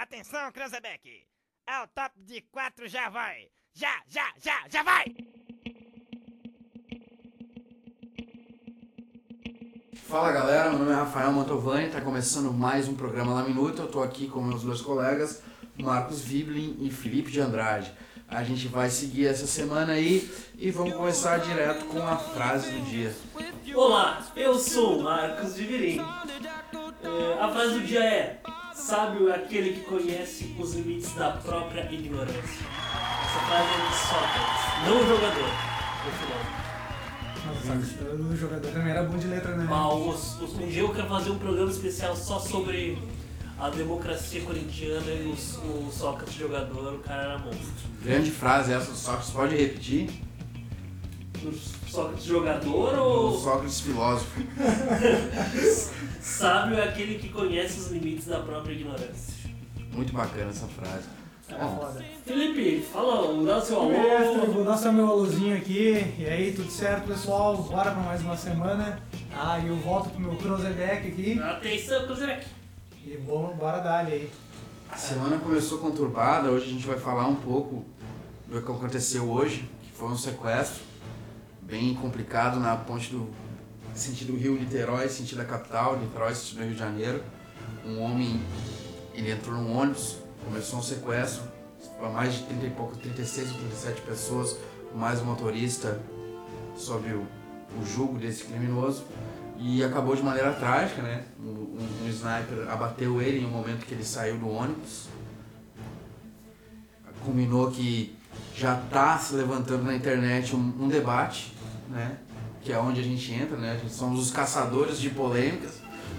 Atenção, Cranzebeck! Ao top de quatro já vai! Já, já, já, já vai! Fala galera, meu nome é Rafael Mantovani, está começando mais um programa La Minuta. Eu estou aqui com meus dois colegas, Marcos Viblin e Felipe de Andrade. A gente vai seguir essa semana aí e vamos começar direto com a frase do dia. Olá, eu sou o Marcos Vivirim. É, a frase do dia é: Sábio é aquele que conhece os limites da própria ignorância. Essa frase é de Sócrates, não o jogador. No final. Nossa, o jogador também era bom de letra, né? Mas os- os- um dia eu quero fazer um programa especial só sobre a democracia corintiana e os- o Sócrates jogador, o cara era monstro. Grande frase essa do Sócrates, pode repetir? O Sócrates jogador ou Sócrates filósofo. sábio é aquele que conhece os limites da própria ignorância? Muito bacana essa frase. Era foda. Felipe, fala, dá o seu Mestre, alô. vou dar só meu alôzinho aqui. E aí, tudo certo, pessoal? Bora pra mais uma semana. Ah, e eu volto pro meu Cruzedeck aqui. Atenção, Cruzeiro. E bom, bora dar aí. A semana começou conturbada, hoje a gente vai falar um pouco do que aconteceu hoje, que foi um sequestro bem complicado na ponte do sentido Rio-Niterói, sentido da capital, Niterói, sentido Rio de Janeiro. Um homem, ele entrou num ônibus, começou um sequestro, mais de 30 e pouco, 36 ou 37 pessoas, mais o motorista sob o, o julgo desse criminoso. E acabou de maneira trágica, né? Um, um- um sniper abateu ele em um momento que ele saiu do ônibus. Culminou que já está se levantando na internet um, um debate, né? Que é onde a gente entra, né? A gente somos os caçadores de polêmicas,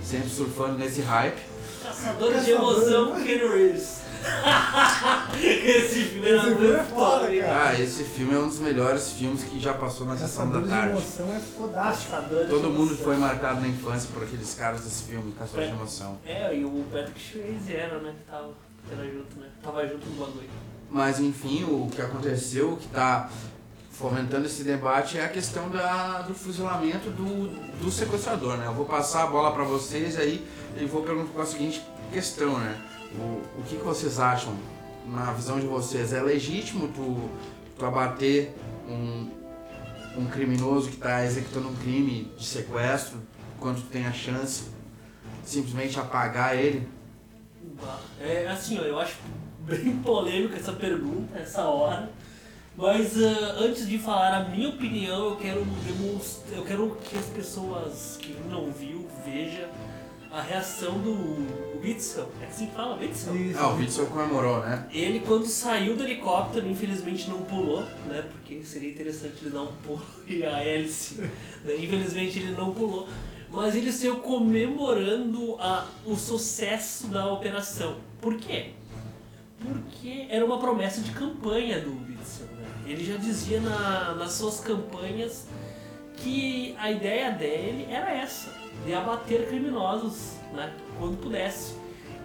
sempre surfando nesse hype. Caçadores de emoção com Ken Reeves. Esse filme era Esse filme muito é foda, cara. Ah, esse filme é um dos melhores filmes que já passou na sessão da Caçadores de tarde. emoção é fodástico. Todo mundo emoção. foi marcado na infância por aqueles caras desse filme, Caçadores de Emoção. É, e o Patrick Swayze era, né? Que tava, que era junto, né? Tava junto no bagulho. Mas enfim, o que aconteceu, o que está fomentando esse debate é a questão da, do fuzilamento do, do sequestrador, né? Eu vou passar a bola para vocês aí e vou perguntar a seguinte questão, né? O, o que, que vocês acham, na visão de vocês? É legítimo tu, tu abater um, um criminoso que está executando um crime de sequestro quando tu tem a chance simplesmente apagar ele? É assim, eu acho bem polêmica essa pergunta, essa hora. Mas ah, antes de falar a minha opinião, eu quero demonstrar, eu quero que as pessoas que não viu vejam a reação do Witzel. É assim que fala, Witzel? Isso. Ah, o Witzel comemorou, né? Ele quando saiu do helicóptero, infelizmente não pulou, né? Porque seria interessante ele dar um pulo e a hélice. né? Infelizmente ele não pulou. Mas ele saiu comemorando a, o sucesso da operação. Por quê? Porque era uma promessa de campanha do Witzel. Né? Ele já dizia na- nas suas campanhas que a ideia dele era essa, de abater criminosos, né, quando pudesse.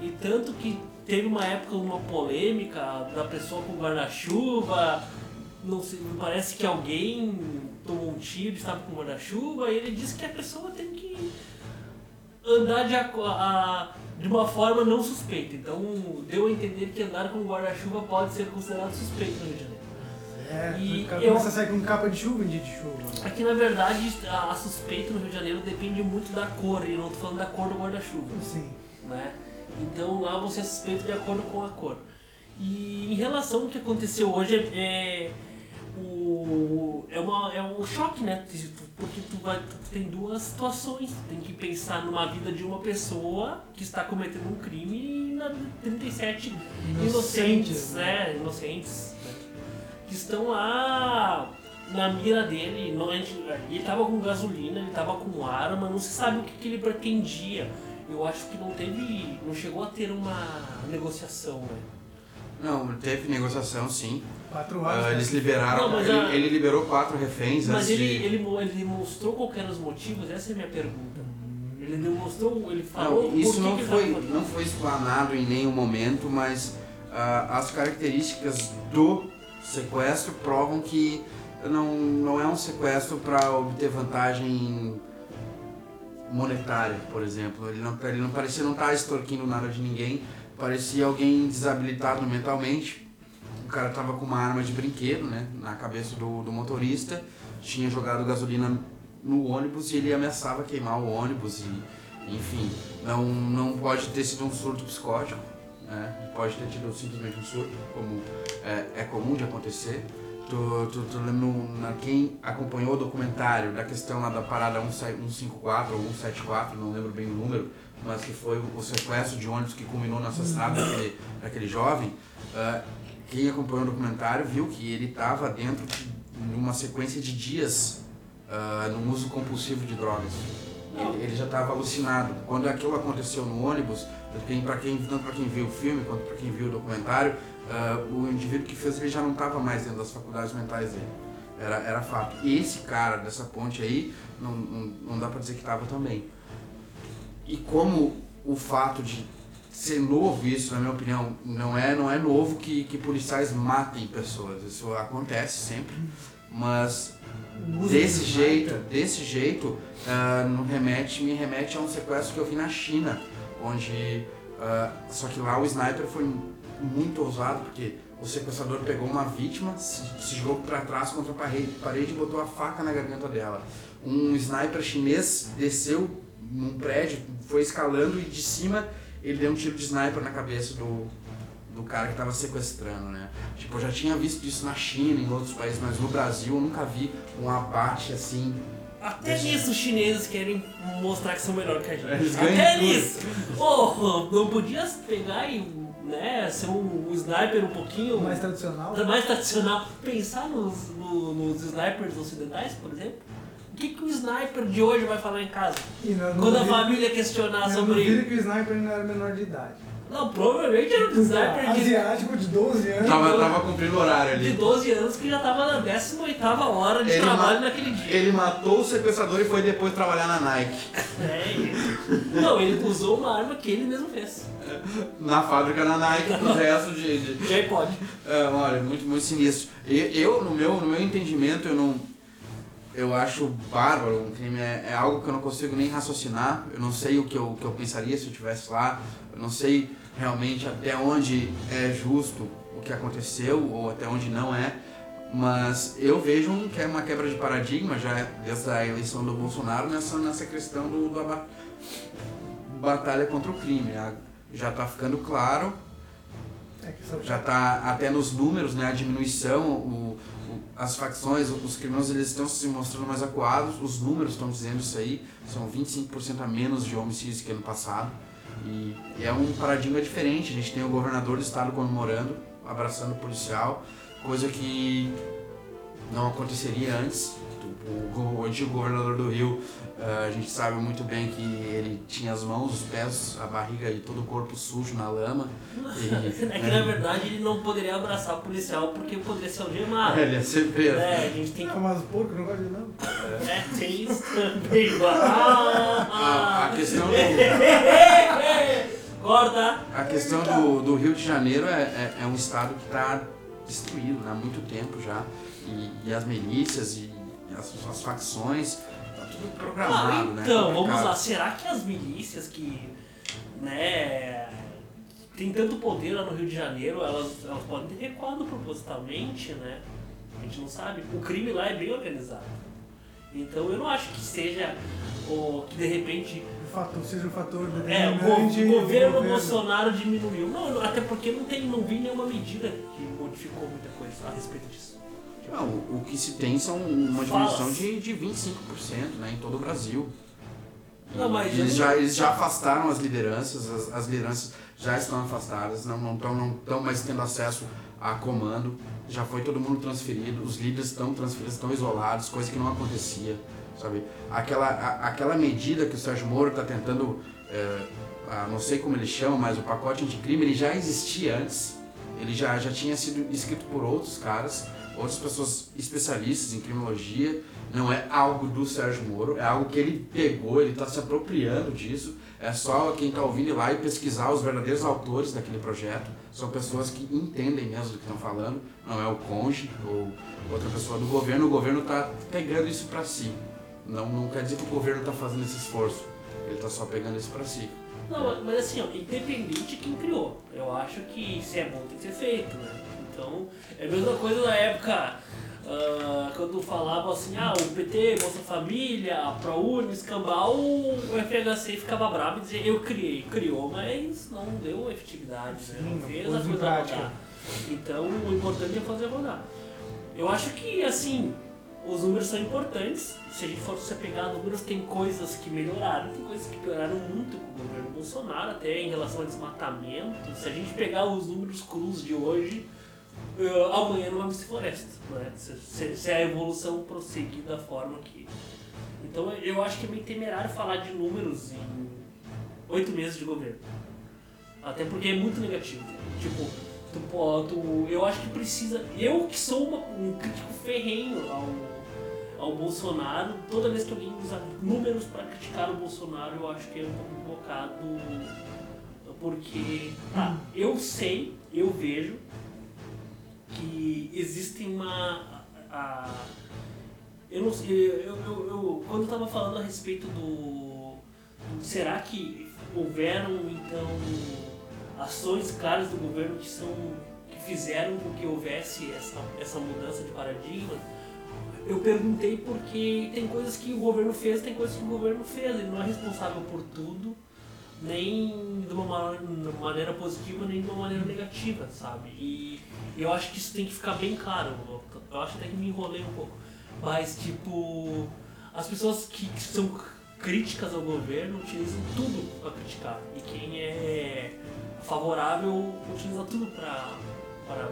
E tanto que teve uma época uma polêmica da pessoa com guarda-chuva, não sei, parece que alguém tomou um tiro estava com guarda-chuva, e ele disse que a pessoa tem que andar de, aco- a- de uma forma não suspeita. Então deu a entender que andar com guarda-chuva pode ser considerado suspeito no Rio de Janeiro. É, E eu- começa a sair com capa de chuva em dia de chuva. Aqui na verdade a, a suspeita no Rio de Janeiro depende muito da cor, e eu não tô falando da cor do guarda-chuva, Sim. né? Então lá você é suspeito de acordo com a cor. E em relação ao que aconteceu hoje é, é o é uma é um choque, né? Porque tu vai tu tem duas situações, tu tem que pensar numa vida de uma pessoa que está cometendo um crime e na 37 inocentes, Inocentes, né? Inocentes né? que estão lá na mira dele. Não, gente- ele tava com gasolina, ele tava com arma, não se sabe o que, que ele pretendia. Eu acho que não teve. não chegou a ter uma negociação, né? Não, teve negociação sim. Quatro horas. Ah, né? eles liberaram, Não, ele, a- ele liberou quatro reféns Mas ele, de... ele, ele mostrou qual que eram os motivos? Essa é a minha pergunta. Ele demonstrou, ele falou. Não, isso por que não foi, não foi explanado em nenhum momento, mas ah, as características do sequestro provam que não, não é um sequestro para obter vantagem monetária, por exemplo. Ele não, ele não parecia não estar extorquindo nada de ninguém, parecia alguém desabilitado mentalmente. O cara tava com uma arma de brinquedo, né, na cabeça do, do motorista, tinha jogado gasolina no ônibus e ele ameaçava queimar o ônibus e, enfim, não, não pode ter sido um surto psicótico, né, pode ter tido simplesmente um surto, como é, é comum de acontecer. Tu, tu, na, quem acompanhou o documentário da questão lá da parada 154 ou 174, não lembro bem o número, mas que foi o sequestro de ônibus que culminou no assassinato daquele, daquele jovem, uh, quem acompanhou o documentário viu que ele estava dentro de uma sequência de dias uh, no uso compulsivo de drogas. Ele, ele já estava alucinado. Quando aquilo aconteceu no ônibus, pra quem, tanto para quem viu o filme quanto para quem viu o documentário, uh, o indivíduo que fez ele já não estava mais dentro das faculdades mentais dele. Era, era fato. E esse cara dessa ponte aí, não, não, não dá para dizer que estava também. E como o fato de ser novo isso, na minha opinião, não é, não é novo que, que policiais matem pessoas. Isso acontece sempre. Mas desse jeito, desse jeito, uh, no remete, me remete a um sequestro que eu vi na China, onde uh, só que lá o sniper foi muito ousado porque o sequestrador pegou uma vítima, se, se jogou para trás contra a parede, parede e botou a faca na garganta dela. Um sniper chinês desceu num prédio, foi escalando e de cima ele deu um tiro de sniper na cabeça do, do cara que estava sequestrando, né? Tipo, eu já tinha visto isso na China, em outros países, mas no Brasil eu nunca vi um abate assim. Até Deixa... nisso os chineses querem mostrar que são melhor que a gente. Eles Até nisso! Oh, não podia pegar e né, ser um, um, sniper um pouquinho. Mais tradicional? Mais tradicional. Pensar nos, no, nos snipers ocidentais, por exemplo. O que, que o sniper de hoje vai falar em casa? Não, não Quando a família questionar sobre ele. Eu que o sniper não era menor de idade. Não, provavelmente era um sniper de... Asiático de 12 anos. Tava, tava cumprindo horário ali. De 12 anos que já tava na 18 hora de ele trabalho naquele dia. Ele matou o sequestrador e foi depois trabalhar na Nike. É, não, ele usou uma arma que ele mesmo fez. Na fábrica na Nike, com o resto de... de... Já pode. É, olha, muito, muito sinistro. Eu, no meu, no meu entendimento, eu não eu acho bárbaro, um crime é, é, algo que eu não consigo nem raciocinar. Eu não sei o que eu, que eu pensaria se eu estivesse lá. Eu não sei realmente até onde é justo o que aconteceu ou até onde não é. Mas eu vejo que é uma quebra de paradigma já desde a eleição do Bolsonaro nessa, nessa questão do, da batalha contra o crime. Já está ficando claro, é já está até nos números, né, a diminuição, o, as facções, os criminosos eles estão se mostrando mais acuados, os números estão dizendo isso aí, são 25% a menos de homicídios que ano passado. E, é um paradigma diferente, a gente tem o governador do estado comemorando, abraçando o policial, coisa que não aconteceria antes. O, antigo governador do Rio Uh, a gente sabe muito bem que tinha as mãos, os pés, a barriga e todo o corpo sujo na lama. E, é que na verdade ele não poderia abraçar o policial porque poderia ser algemado. É, ele ia ser preso. É, a gente tem que. Mas porco não gosta de não. É, tem isso também. Ah, a, a questão do. Corta! A questão do, do Rio de Janeiro é, é, é um estado que está destruído né, há muito tempo já. E, e as milícias e as, as facções tudo programado, ah, né? então, vamos lá. Será que as milícias que, né, tem tanto poder lá no Rio de Janeiro, elas, elas podem ter recuado propositalmente, né? A gente não sabe. O crime lá é bem organizado. Então eu não acho que seja o que de repente o fator seja um fator é, o, o governo Bolsonaro diminuiu. Não, até porque não tem, não vi nenhuma medida que modificou muita coisa a respeito disso. Não, o, que se tem são uma diminuição de, de 25% né, em todo o Brasil. Não, mas eles, já, eles já afastaram as lideranças, as, as lideranças já estão afastadas, não estão não não mais tendo acesso a comando, já foi todo mundo transferido, os líderes estão transferidos, estão isolados, coisa que não acontecia, sabe? Aquela, a, aquela medida que o Sérgio Moro está tentando, é, a, não sei como ele chama, mas o pacote anticrime, ele já existia antes, ele já, já tinha sido escrito por outros caras, outras pessoas especialistas em criminologia. Não é algo do Sérgio Moro, é algo que ele pegou, ele está se apropriando disso. É só quem está ouvindo ir lá e pesquisar os verdadeiros autores daquele projeto. São pessoas que entendem mesmo do que estão falando, não é o conge ou outra pessoa do governo. O governo está pegando isso para si. Não, não quer dizer que o governo está fazendo esse esforço, ele está só pegando isso para si. Não, mas assim, ó, independente de quem criou, eu acho que se é bom tem que ser feito, né? Então, é a mesma coisa na época ah, quando falavam assim, ah, o PT, Bolsa Família, a ProUni, Escambau, o FHC ficava bravo e dizia, eu criei, criou, mas não deu efetividade, né? Sim, Não não fez a coisa rodar. Então, o importante é fazer rodar. Eu acho que, assim, os números são importantes. Se a gente for se pegar números, tem coisas que melhoraram, tem coisas que pioraram muito com o governo Bolsonaro, até em relação ao desmatamento. Se a gente pegar os números crus de hoje, eh, amanhã não ter floresta. Né? Se, se- se a evolução prosseguir da forma que. Então eu acho que é meio temerário falar de números em oito meses de governo. Até porque é muito negativo. Tipo, tu, tu, eu acho que precisa. Eu que sou uma- um crítico ferrenho ao, ao Bolsonaro, toda vez que alguém usa números para criticar o Bolsonaro, eu acho que é um pouco equivocado. Porque tá, eu sei, eu vejo que existe uma. A, eu não sei, eu, eu, eu- quando eu tava falando a respeito do. Será que houveram então ações claras do governo que são. que fizeram com que houvesse essa, essa mudança de paradigma? Eu perguntei porque tem coisas que o governo fez, tem coisas que o governo fez, ele não é responsável por tudo nem uma ma- de uma maneira positiva, nem de uma maneira negativa, sabe? E eu acho que isso tem que ficar bem claro. Eu- acho até que me enrolei um pouco. Mas, tipo, as pessoas que, que são críticas ao governo utilizam tudo pra criticar. E quem é favorável utiliza tudo pra, pra,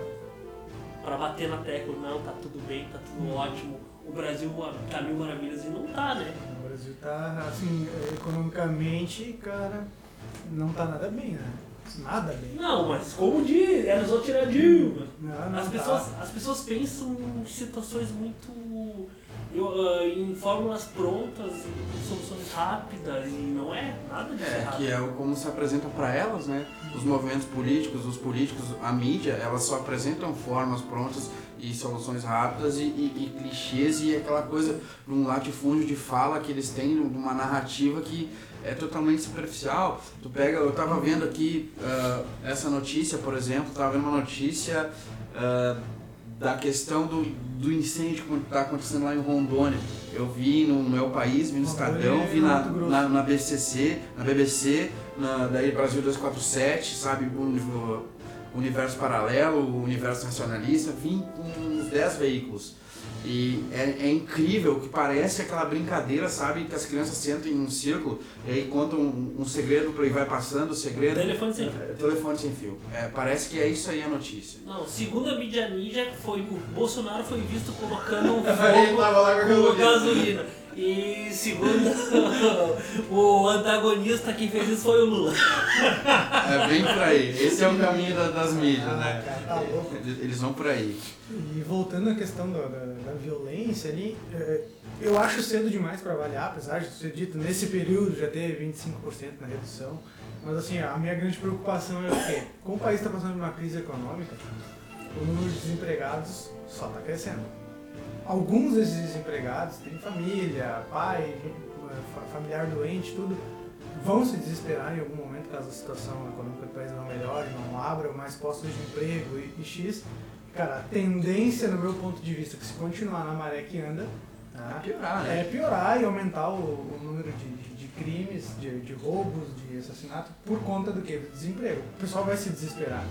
pra bater na tecla. Não, tá tudo bem, tá tudo ótimo. O Brasil tá mil maravilhas e não tá, né? O Brasil tá, assim, economicamente, cara, não tá nada bem, né? Nada bem. Não, mas como diz, era só tirar Dilma. Não, não As tá. pessoas, as pessoas pensam em situações muito. eu, ah, em fórmulas prontas, em soluções rápidas, e não é nada disso. É, rápido. que é o- como se apresenta para elas, né? Os movimentos políticos, os políticos, a mídia, elas só apresentam formas prontas e soluções rápidas e, e- e clichês e aquela coisa, num latifúndio de fala que eles têm, numa narrativa que é totalmente superficial. Tu pega, eu tava vendo aqui ah, essa notícia, por exemplo, tava vendo uma notícia ah, da questão do, do incêndio que está acontecendo lá em Rondônia. Eu vi no meu país, vi no Estadão, vi na, na, na BCC, na BBC, na, daí Brasil 247, sabe, Universo Paralelo, o Universo Nacionalista, vim com uns 10 veículos. E é, é incrível que parece aquela brincadeira, sabe, que as crianças sentam em um círculo e aí contam um, um segredo para e vai passando o segredo. Telefone sem É, telefone sem fio. É, parece que é isso aí a notícia. Não, segundo a mídia ninja, foi, o Bolsonaro foi visto colocando um fogo com gasolina. E segundo o antagonista que fez isso foi o Lula. É bem por aí. Esse é o caminho da- das mídias, Ah, né? cara, tá louco. Eles vão por aí. E voltando à questão da, da, da violência ali, eh, eu acho cedo demais para avaliar, apesar de ser dito nesse período já ter 25% na redução. Mas assim, a minha grande preocupação é o quê? Como o país está passando por uma crise econômica, o número de desempregados só está crescendo. Alguns desses desempregados têm família, pai, fa- familiar doente, tudo, vão se desesperar em algum momento caso a situação econômica do país não melhore, não abra mais postos de emprego e, e X. Cara, a tendência, no meu ponto de vista, que se continuar na maré que anda, tá? Piorar, né? é piorar e aumentar o, o número de, de- de crimes, de, de roubos, de assassinato, por conta do quê? Do desemprego. O pessoal vai se desesperar.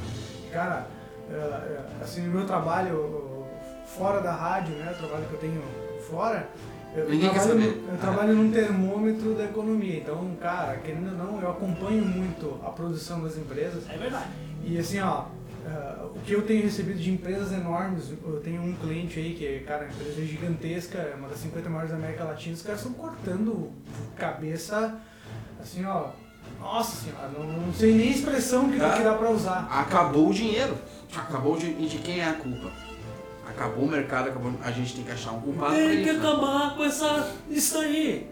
Cara, eh, eh, assim, no meu trabalho fora da rádio, né, o trabalho que eu tenho fora, eu, Ninguém quer trabalho, saber. no- eu trabalho num termômetro da economia. Então, cara, querendo ou não, eu acompanho muito a produção das empresas. É verdade. E assim, ó, ah, o que eu tenho recebido de empresas enormes, eu tenho um cliente aí que, cara, a empresa é gigantesca, é uma das 50 maiores da América Latina, os caras estão cortando cabeça, assim, ó, nossa senhora, não, não sei nem a expressão que, Tá. que dá pra usar. Acabou o dinheiro. Acabou o dinheiro. E de quem é a culpa? Acabou o mercado, acabou. A gente tem que achar um culpado Tem que isso. né? acabar com essa. isso aí.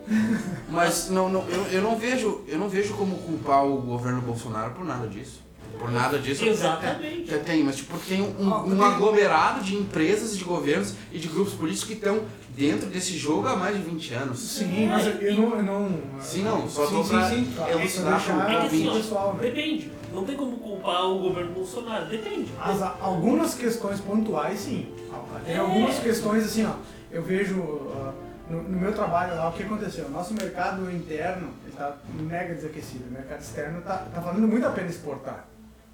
Mas não, não, eu, eu não vejo, eu não vejo como culpar o governo Bolsonaro por nada disso. Por nada disso. Exatamente. É, tem, mas tipo, tem um, um aglomerado de empresas, de governos e de grupos políticos que estão dentro desse jogo há mais de 20 anos. Sim, mas eu, não, eu não. Sim, não, só sim, tô sim, pra sim, claro, pro É que assim, o pessoal, né? depende. Não tem como culpar o governo Bolsonaro, depende. As, algumas questões pontuais, sim. Tem É. algumas questões assim, ó. Eu vejo ah, no, no meu trabalho lá o que aconteceu. Nosso mercado interno está mega desaquecido. O mercado externo está tá valendo muito a pena exportar.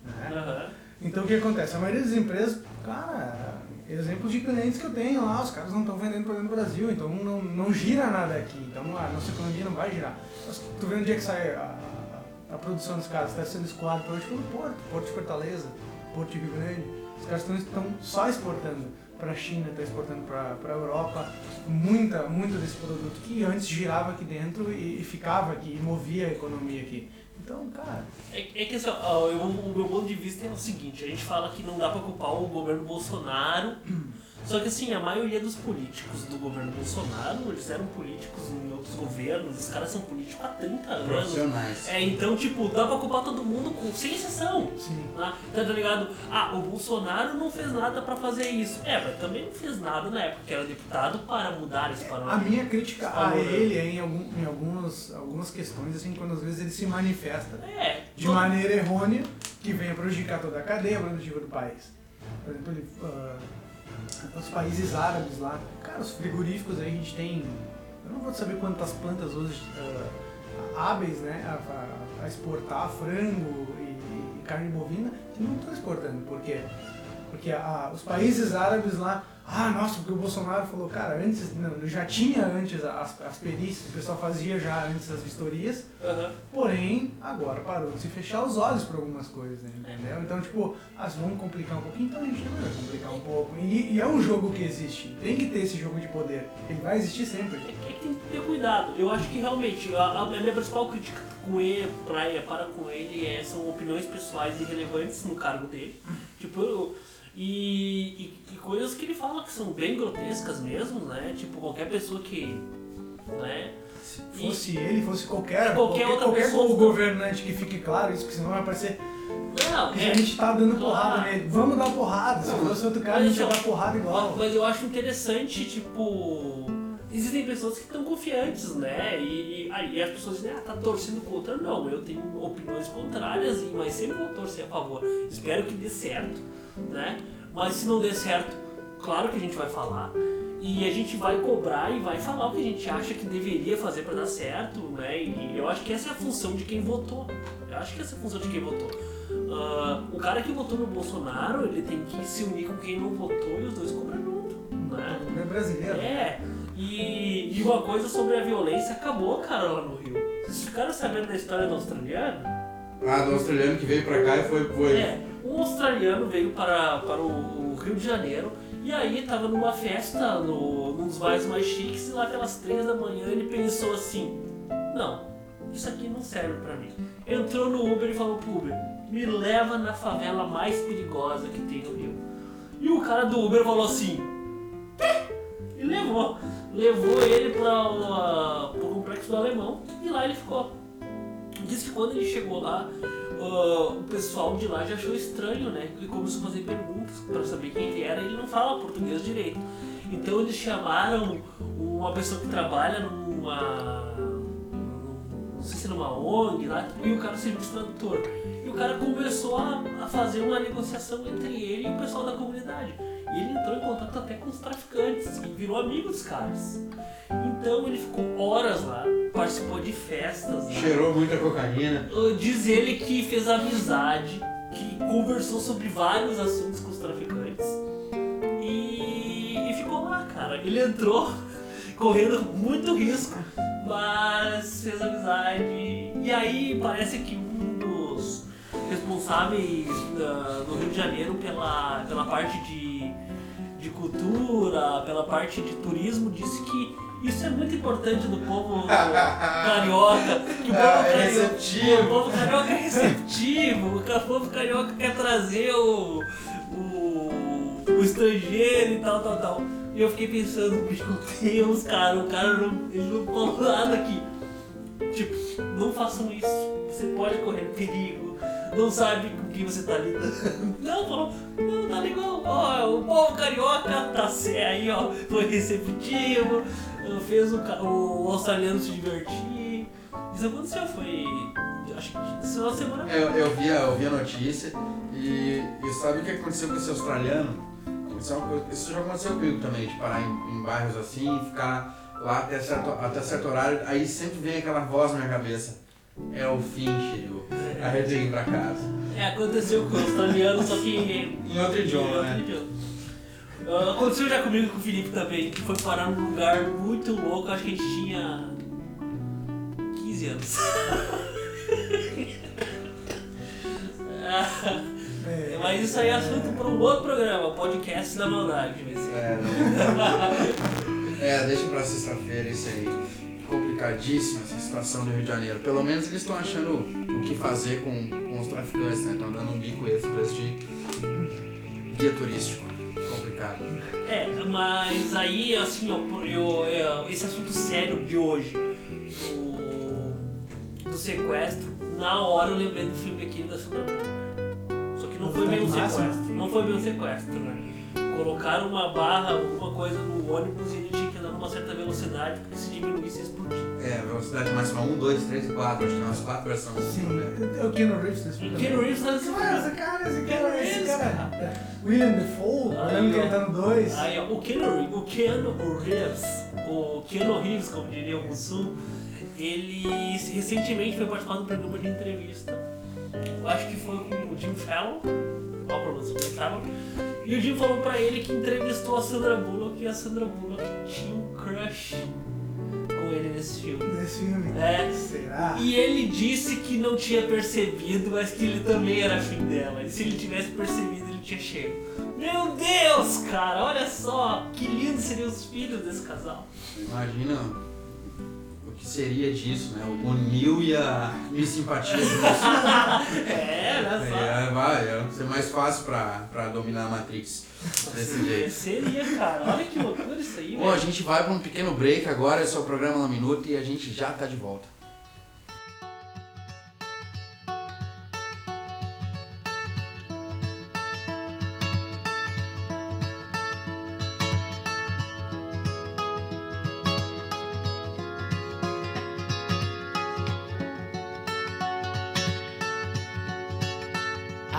Né? Então o que acontece? A maioria das empresas, cara, exemplos de clientes que eu tenho lá, os caras não estão vendendo para dentro do Brasil, então não, não gira nada aqui. Então a nossa economia não vai girar. Mas tu vê onde é que sai a, a, a produção dos caras, está sendo escoado por hoje pelo Porto, Porto de Fortaleza, Porto de Rio Grande. Os caras estão, estão só exportando para a China, está exportando para a Europa, muita, muito desse produto que antes girava aqui dentro e, e ficava aqui, e movia a economia aqui. Então, cara, É, é que assim, ó, eu- o meu ponto de vista é o seguinte, a gente fala que não dá pra culpar o governo Bolsonaro, só que assim, a maioria dos políticos do governo Bolsonaro, eles eram políticos em outros governos, os caras são políticos há 30 anos. profissionais. É, então, tipo, dá pra culpar todo mundo com, sem exceção. sim. Tá, tá ligado? Ah, o Bolsonaro não fez nada pra fazer isso. É, mas também não fez nada na época que era deputado para mudar esse A panorama. minha crítica a né? ele é em, algum, em alguns, algumas questões, assim, quando às vezes ele se manifesta É, de todo- maneira errônea que venha prejudicar toda a cadeia produtiva do país. Por exemplo, ele, ah, os países árabes lá, cara, os frigoríficos aí a gente tem, eu não vou saber quantas plantas hoje ah, hábeis né, a, a- a exportar frango e, e carne bovina que não estão exportando. Por quê? Porque a- os países árabes lá, ah, nossa, porque o Bolsonaro falou, cara, antes, não, já tinha antes as, as perícias, o pessoal fazia já antes as vistorias, Aham. Porém, agora parou de se fechar os olhos para algumas coisas, né, entendeu? Então, tipo, se vamos complicar um pouquinho, então a gente também vai complicar um pouco. E, e é um jogo que existe, tem que ter esse jogo de poder. Ele vai existir sempre. É que tem que ter cuidado. Eu acho que realmente a, a minha principal crítica com ele, pra, para com ele é, são opiniões pessoais irrelevantes no cargo dele. Tipo, eu- e, e, e coisas que ele fala que são bem grotescas mesmo, né? Tipo, qualquer pessoa que. Né? Se fosse ele, fosse qualquer, Qualquer outra qualquer pessoa- governante que fique claro isso, porque senão vai parecer Não, é, a gente tá dando porrada nele. Vamos dar porrada. Se fosse outro cara, a mas gente ia eu- dar porrada igual. Mas eu acho interessante, tipo. Existem pessoas que estão confiantes, né? E, e aí as pessoas dizem, ah, tá torcendo contra. Não, eu tenho opiniões contrárias, e- mas sempre vou torcer a favor. Espero que dê certo, né? Mas se não der certo, claro que a gente vai falar. E a gente vai cobrar e vai falar o que a gente acha que deveria fazer para dar certo, né? E eu acho que essa é a função de quem votou. Eu acho que essa é a função de quem votou. Ah, o cara que votou no Bolsonaro, ele tem que se unir com quem não votou e os dois cobram junto, né? É brasileiro. É, e, e uma coisa sobre a violência acabou, cara, lá no Rio. Vocês ficaram sabendo da história do australiano? Ah, do australiano que veio pra cá e foi. foi... É, australiano veio para, para o Rio de Janeiro e aí tava numa festa no, num dos bairros mais chiques e lá pelas três da manhã ele pensou assim, não, isso aqui não serve pra mim. Entrou no Uber e falou pro Uber, me leva na favela mais perigosa que tem no Rio. E o cara do Uber falou assim, e levou. Levou ele para o complexo do alemão e lá ele ficou. Diz que quando ele chegou lá, ah, o pessoal de lá já achou estranho, né? Ele começou a fazer perguntas para saber quem ele era. Ele não fala português direito. Então eles chamaram uma pessoa que trabalha numa. não sei se numa ONG lá, e o cara serviu de tradutor. E o cara começou a, a fazer uma negociação entre ele e o pessoal da comunidade. E ele entrou em contato até com os traficantes e virou amigo dos caras. Então ele ficou horas lá, participou de festas. lá. Cheirou muita cocaína. Uh, Diz ele que fez amizade, que conversou sobre vários assuntos com os traficantes e, e ficou lá, cara. Ele entrou correndo muito risco, mas fez amizade. E aí parece que um dos responsáveis da- do Rio de Janeiro pela, pela parte de, de cultura, pela parte de turismo, disse que isso é muito importante do povo carioca, que o povo Ah, é receptivo. o povo carioca é receptivo, o povo carioca quer trazer o, o, o estrangeiro e tal, tal, tal. E eu fiquei pensando, meu Deus, cara, o cara não, ele não falou nada aqui. Tipo, não façam isso. Você pode correr perigo. não sabe com quem você tá lidando. Não, falou, não, tá legal. Ó, o povo carioca tá aí, ó, foi receptivo, fez o, o australiano se divertir. Isso aconteceu, foi. Acho que isso semana. É, Eu, eu, vi, eu vi a notícia e, e sabe o que aconteceu com esse australiano? Isso, é coisa- isso já aconteceu comigo também, de parar em, em bairros assim ficar lá até certo, até certo horário, aí sempre vem aquela voz na minha cabeça. É o fim, Shiryu. A gente tem que ir pra casa. É, aconteceu com o australiano, só que Em outro idioma, Outro né? idioma. Ah, aconteceu já comigo e com o Felipe também, que foi parar num lugar muito louco, acho que a gente tinha 15 anos. É, Mas isso aí é assunto para um outro programa, podcast da maldade. vai ser. É, não. é, deixa pra sexta-feira isso aí. Complicadíssima essa situação do Rio de Janeiro. Pelo menos eles estão achando o que fazer com, com os traficantes, né? Estão dando um bico extra pra este guia turístico. Complicado. É, mas aí, assim, ó, eu, eu- esse assunto sério de hoje, do, do sequestro, na hora eu lembrei do filme aquele da Sandra. Só que não foi bem um Massa. sequestro, não foi bem um sequestro, né? Colocaram uma barra, alguma coisa no ônibus e ele tinha que andar numa certa velocidade, porque se diminuísse ia explodir. É, velocidade máxima 1, 2, 3 e 4. Acho que tem umas 4 versões. Sim, né? é o Keanu Reeves nesse filme. o Keanu Reeves tá nesse esse filme. cara, esse cara, esse cara. cara. É. William Defoe, eu lembro que ele tá no 2. Aí, ó, o Keanu, Reeves- o Keanu Reeves, o Keanu Reeves, como diria o Mussum, ele recentemente foi participar de um programa de entrevista. Eu acho que foi com o Jim Fallon, qual pronúncia? Jim Fallon. E o Jim falou pra ele que entrevistou a Sandra Bullock e a Sandra Bullock tinha um crush com ele nesse filme. Nesse filme. É. Será? E ele disse que não tinha percebido, mas que ele também era afim dela. E se ele tivesse percebido, ele tinha chego. Meu Deus, cara, olha só, que lindo seriam os filhos desse casal. Imagina o que seria disso, né? O Neil e a Miss Simpatia. É, olha só. É, vai, ia ser mais fácil pra, pra dominar a Matrix desse jeito. Seria, cara, olha que loucura isso aí, Bom, a velho. gente vai pra um pequeno break agora, é o programa La Minuta e a gente já tá de volta.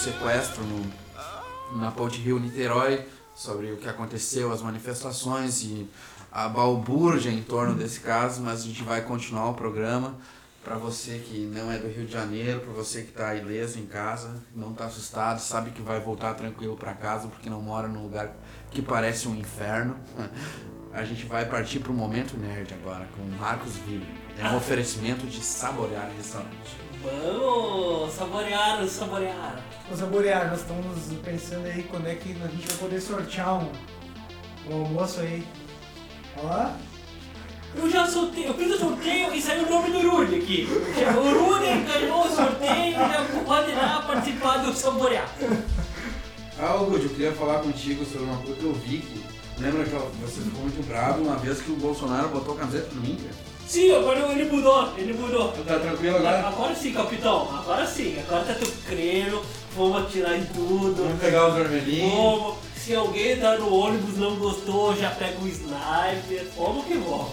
Sequestro no, na Ponte Rio-Niterói, sobre o que aconteceu, as manifestações e a balbúrdia em torno desse caso, mas a gente vai continuar o programa. Para você que não é do Rio de Janeiro, para você que está ileso em casa, não está assustado, sabe que vai voltar tranquilo para casa porque não mora num lugar que parece um inferno. A gente vai partir para o Momento Nerd agora, com Marcos Ville. É um oferecimento de saborear restaurante. Vamos saborear, saborear. Vamos saborear, nós estamos pensando aí quando é que a gente vai poder sortear um, um almoço aí. Ó, Eu já sorteio, eu fiz o sorteio e saiu o nome do Rudy aqui. O Rudy ganhou o sorteio e já pode ir lá participar do saborear. Ah, ô Rudy, eu queria falar contigo sobre uma coisa que eu vi que. Lembra que você ficou muito bravo uma vez que o Bolsonaro botou a camiseta do Inter? Sim, agora ele mudou, ele mudou. Tá tranquilo agora? Agora sim, capitão, agora sim, agora tá tudo crendo, vamos atirar em tudo. Vamos pegar os vermelhinhos. Vamos, se alguém tá no ônibus não gostou, já pega o sniper. Vamos que vamos.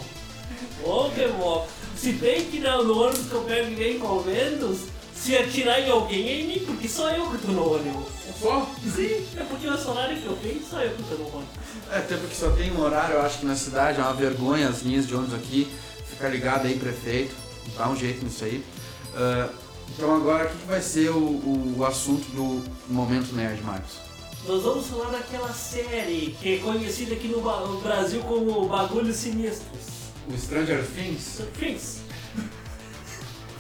Vamos que vamos. Se bem que no no ônibus que eu pego vem com menos, se atirar em alguém é em mim, porque só eu que tô no ônibus. Só? Sim, é porque o salário que eu tenho, só eu que tô no ônibus. É, até porque só tem um horário, eu acho que na cidade é uma vergonha as linhas de ônibus aqui. Fica ligado aí, prefeito. Dá um jeito nisso aí. Ah, então agora, o que, vai ser o, o assunto do Momento Nerd, Marcos? Nós vamos falar daquela série que é conhecida aqui no, Brasil como Bagulhos Sinistros. O Stranger Things?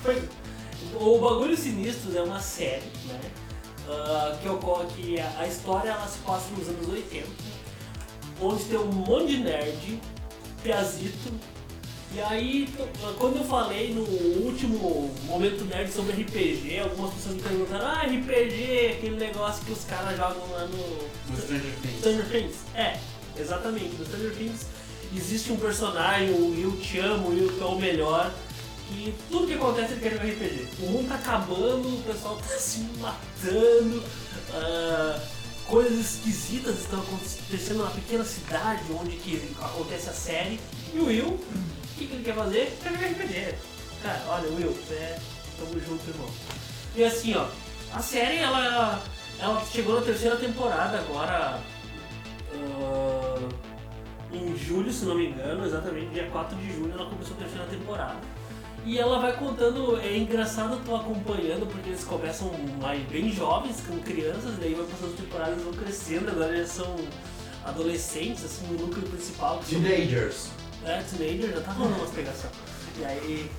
Foi. O Bagulho Sinistros é uma série, né? ah, que ocorre que a, a história ela se passa nos anos 80, onde tem um monte de nerd, piazito. E aí, quando eu falei no último momento nerd sobre RPG, algumas pessoas me perguntaram: Ah, RPG, aquele negócio que os caras jogam lá no, No Stranger Things. Stranger Things. É, exatamente. No Stranger Things existe um personagem, o Eu Te Amo, o Eu Te Amo Melhor, que tudo que acontece ele quer jogar RPG. O mundo tá acabando, o pessoal tá se matando, ah, coisas esquisitas estão acontecendo na pequena cidade onde que acontece a série. E o Will, o que, que ele quer fazer? Quer jogar RPG. Cara, olha, Will, é... Tamo junto, irmão. E assim, ó, a série, ela, ela chegou na terceira temporada agora, ah, em julho, se não me engano, exatamente dia 4 de julho, ela começou a terceira temporada. E ela vai contando, é engraçado tu acompanhando, porque eles começam mais bem jovens, como crianças, daí vai passando as temporadas, vão crescendo, agora eles são adolescentes, assim, o núcleo principal. São- É, teenager, já tá rolando umas pegação. E aí,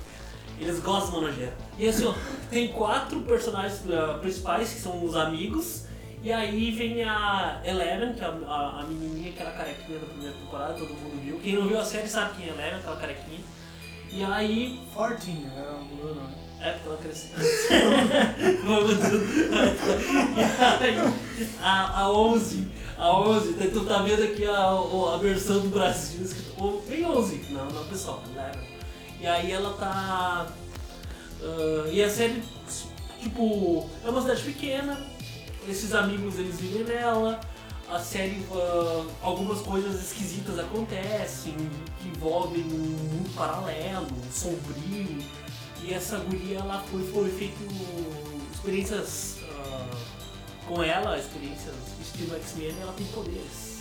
eles gostam da nojeira. E assim, ó, tem quatro personagens ah, principais que são os amigos. E aí vem a Eleven, que é a, a, a menininha, aquela carequinha da primeira temporada, todo mundo viu. Quem não viu a série sabe quem é Eleven, aquela carequinha. E aí, 14, agora mudou o nome. é porque ela cresceu. E aí, a, a 11, a 11, daí tu tá vendo aqui a, a versão do Brasil, escrito, "Ô, vem 11, não, não pessoal, leva. E aí ela tá. ah, e a série, tipo, é uma cidade pequena, esses amigos eles vivem nela, a série, ah, algumas coisas esquisitas acontecem, que envolvem um mundo paralelo, sombrio, e essa guria ela foi, foi feito experiências com ela, experiências estilo X-Men, ela tem poderes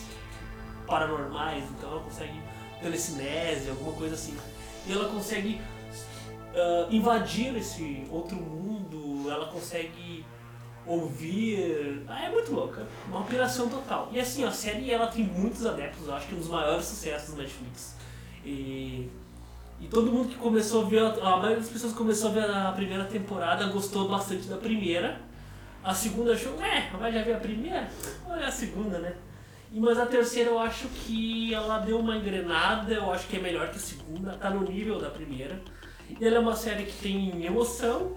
paranormais, então ela consegue telecinese, alguma coisa assim. E ela consegue ah, invadir esse outro mundo, ela consegue ouvir. Ah, é muito louca, uma operação total. E assim, a série ela tem muitos adeptos, eu acho que é um dos maiores sucessos da Netflix. E, e todo mundo que começou a ver, a maioria das pessoas que começou a ver a primeira temporada gostou bastante da primeira. A segunda achou, é, mas já viu a primeira? Olha a segunda, né? E, mas a terceira eu acho que ela deu uma engrenada, eu acho que é melhor que a segunda, tá no nível da primeira. E ela é uma série que tem emoção,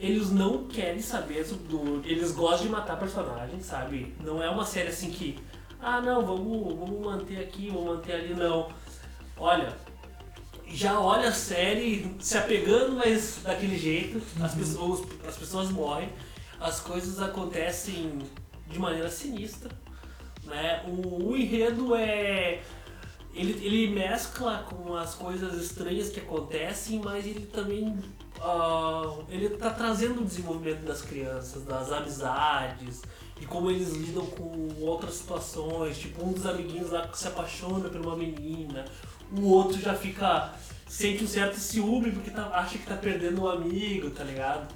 eles não querem saber do. Eles gostam de matar personagens, sabe? Não é uma série assim que. Ah não, vamos, vamos manter aqui, vamos manter ali, não. Olha, já olha a série se apegando, mas daquele jeito, as, pessoas, as pessoas morrem, as coisas acontecem de maneira sinistra. Né? O, o enredo é. ele, ele mescla com as coisas estranhas que acontecem, mas ele também ah, ele tá trazendo o desenvolvimento das crianças, das amizades, de como eles lidam com outras situações. Tipo, um dos amiguinhos lá se apaixona por uma menina, o outro já fica. sente um certo ciúme porque tá- acha que tá perdendo um amigo, tá ligado?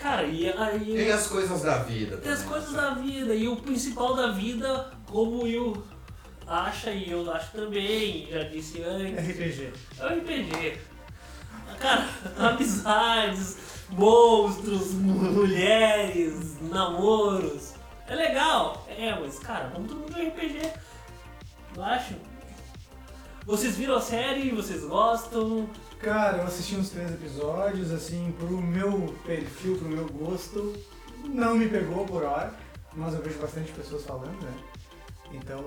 Cara, e aí. Tem as coisas da vida. Tem as também, coisas sabe? da vida e o principal da vida, como o Will acha e eu acho também, já disse antes, RPG. é o RPG. Cara, amizades, monstros, mulheres, namoros. É legal, é, mas cara, vamos todo mundo RPG. Não acho? Vocês viram a série, vocês gostam? Cara, eu assisti uns três episódios, assim, pro meu perfil, pro meu gosto, não me pegou por hora, mas eu vejo bastante pessoas falando, né? Então,